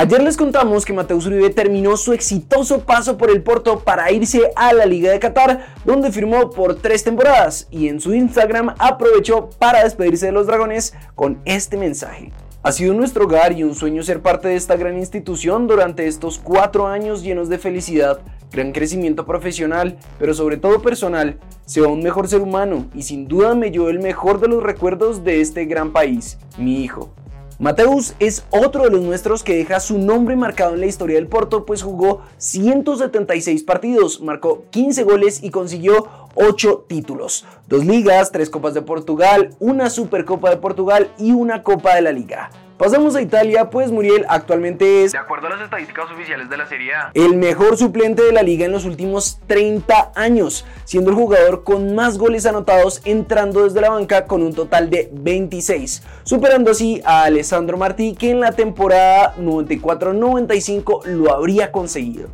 Ayer les contamos que Mateus Uribe terminó su exitoso paso por el Porto para irse a la Liga de Qatar, donde firmó por tres temporadas y en su Instagram aprovechó para despedirse de los dragones con este mensaje. Ha sido nuestro hogar y un sueño ser parte de esta gran institución durante estos cuatro años llenos de felicidad, gran crecimiento profesional, pero sobre todo personal. Sea un mejor ser humano y sin duda me llevo el mejor de los recuerdos de este gran país, mi hijo. Mateus es otro de los nuestros que deja su nombre marcado en la historia del Porto, pues jugó 176 partidos, marcó 15 goles y consiguió 8 títulos, dos ligas, tres copas de Portugal, una Supercopa de Portugal y una Copa de la Liga. Pasamos a Italia, pues Muriel actualmente es, de acuerdo a las estadísticas oficiales de la Serie A, el mejor suplente de la liga en los últimos 30 años, siendo el jugador con más goles anotados entrando desde la banca con un total de 26, superando así a Alessandro Martí que en la temporada 94-95 lo habría conseguido.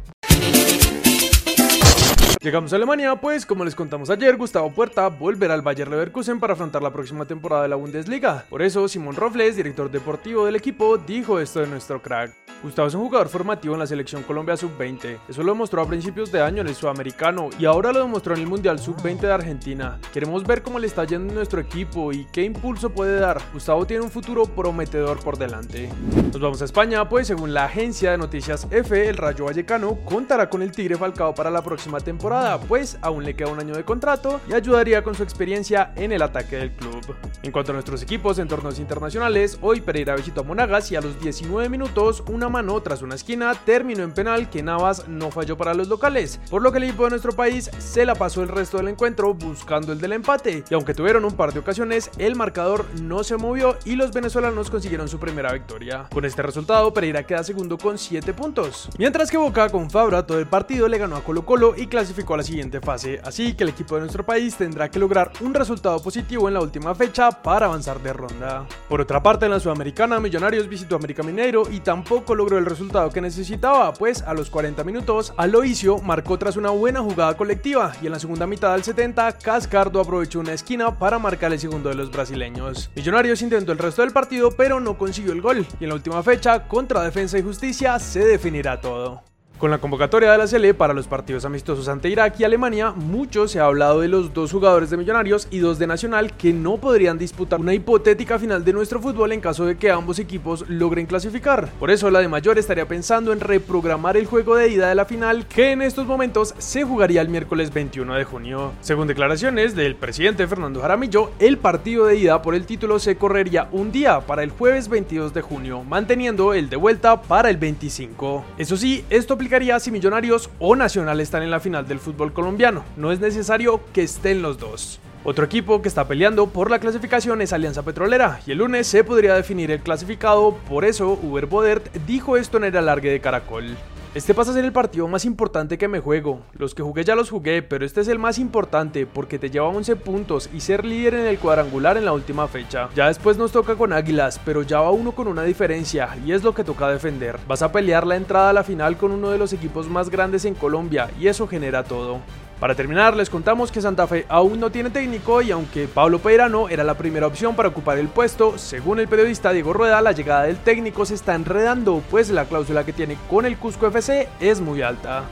Llegamos a Alemania, pues como les contamos ayer, Gustavo Puerta volverá al Bayer Leverkusen para afrontar la próxima temporada de la Bundesliga. Por eso, Simón Robles, director deportivo del equipo, dijo esto de nuestro crack. Gustavo es un jugador formativo en la selección Colombia Sub-20. Eso lo demostró a principios de año en el Sudamericano y ahora lo demostró en el Mundial Sub-20 de Argentina. Queremos ver cómo le está yendo en nuestro equipo y qué impulso puede dar. Gustavo tiene un futuro prometedor por delante. Nos vamos a España, pues según la agencia de noticias F, el Rayo Vallecano contará con el Tigre Falcao para la próxima temporada, pues aún le queda un año de contrato y ayudaría con su experiencia en el ataque del club. En cuanto a nuestros equipos en torneos internacionales, hoy Pereira visitó a Monagas y a los 19 minutos una mano tras una esquina terminó en penal que Navas no falló para los locales, por lo que el equipo de nuestro país se la pasó el resto del encuentro buscando el del empate, y aunque tuvieron un par de ocasiones, el marcador no se movió y los venezolanos consiguieron su primera victoria. Con este resultado, Pereira queda segundo con 7 puntos, mientras que Boca con Fabra todo el partido le ganó a Colo Colo y clasificó a la siguiente fase, así que el equipo de nuestro país tendrá que lograr un resultado positivo en la última fecha para avanzar de ronda. Por otra parte, en la Sudamericana, Millonarios visitó América Mineiro y tampoco logró el resultado que necesitaba, pues a los 40 minutos, Aloisio marcó tras una buena jugada colectiva y en la segunda mitad del 70, Cascardo aprovechó una esquina para marcar el segundo de los brasileños. Millonarios intentó el resto del partido, pero no consiguió el gol y en la última fecha, contra Defensa y Justicia, se definirá todo. Con la convocatoria de la Sele para los partidos amistosos ante Irak y Alemania, mucho se ha hablado de los dos jugadores de Millonarios y dos de Nacional que no podrían disputar una hipotética final de nuestro fútbol en caso de que ambos equipos logren clasificar. Por eso la de Mayor estaría pensando en reprogramar el juego de ida de la final que en estos momentos se jugaría el miércoles 21 de junio. Según declaraciones del presidente Fernando Jaramillo, el partido de ida por el título se correría un día para el jueves 22 de junio, manteniendo el de vuelta para el 25. Eso sí, esto si Millonarios o Nacional están en la final del fútbol colombiano. No es necesario que estén los dos. Otro equipo que está peleando por la clasificación es Alianza Petrolera y el lunes se podría definir el clasificado, por eso Uber Bodert dijo esto en el alargue de Caracol. Este pasa a ser el partido más importante que me juego. Los que jugué ya los jugué, pero este es el más importante porque te lleva 11 puntos y ser líder en el cuadrangular en la última fecha. Ya después nos toca con Águilas, pero ya va uno con una diferencia y es lo que toca defender. Vas a pelear la entrada a la final con uno de los equipos más grandes en Colombia y eso genera todo. Para terminar, les contamos que Santa Fe aún no tiene técnico y aunque Pablo Peirano era la primera opción para ocupar el puesto, según el periodista Diego Rueda, la llegada del técnico se está enredando, pues la cláusula que tiene con el Cusco FC es muy alta.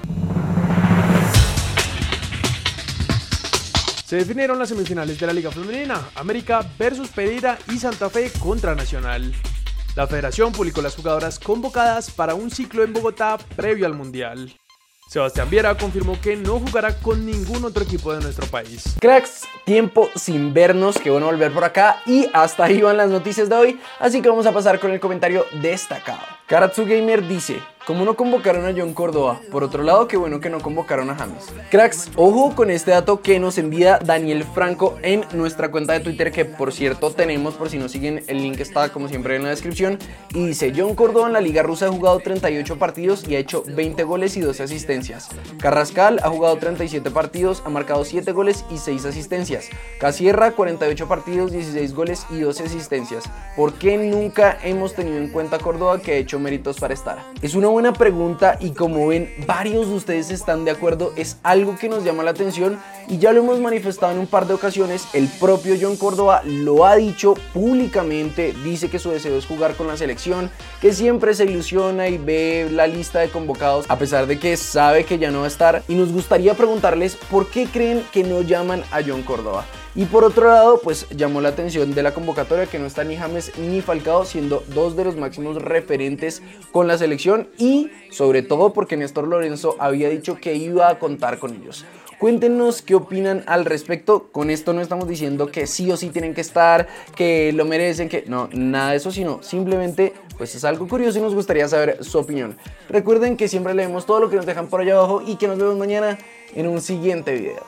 Se definieron las semifinales de la Liga Femenina, América versus Pereira y Santa Fe contra Nacional. La federación publicó las jugadoras convocadas para un ciclo en Bogotá previo al Mundial. Sebastián Viera confirmó que no jugará con ningún otro equipo de nuestro país. Cracks, tiempo sin vernos, que bueno volver por acá y hasta ahí van las noticias de hoy, así que vamos a pasar con el comentario destacado. Karatsu Gamer dice, como no convocaron a John Córdoba, por otro lado, qué bueno que no convocaron a James. Cracks, ojo con este dato que nos envía Daniel Franco en nuestra cuenta de Twitter, que por cierto tenemos, por si no siguen, el link está como siempre en la descripción. Y dice, John Córdoba en la Liga Rusa ha jugado 38 partidos y ha hecho 20 goles y 12 asistencias. Carrascal ha jugado 37 partidos, ha marcado 7 goles y 6 asistencias. Casierra, 48 partidos, 16 goles y 12 asistencias. ¿Por qué nunca hemos tenido en cuenta a Córdoba que ha hecho méritos para estar? Es una buena buena pregunta y como ven varios de ustedes están de acuerdo, es algo que nos llama la atención y ya lo hemos manifestado en un par de ocasiones, el propio John Córdoba lo ha dicho públicamente, dice que su deseo es jugar con la selección, que siempre se ilusiona y ve la lista de convocados a pesar de que sabe que ya no va a estar y nos gustaría preguntarles por qué creen que no llaman a John Córdoba. Y por otro lado, pues llamó la atención de la convocatoria que no está ni James ni Falcao, siendo dos de los máximos referentes con la selección y sobre todo porque Néstor Lorenzo había dicho que iba a contar con ellos. Cuéntenos qué opinan al respecto. Con esto no estamos diciendo que sí o sí tienen que estar, que lo merecen, que no, nada de eso, sino simplemente pues es algo curioso y nos gustaría saber su opinión. Recuerden que siempre leemos todo lo que nos dejan por allá abajo y que nos vemos mañana en un siguiente video.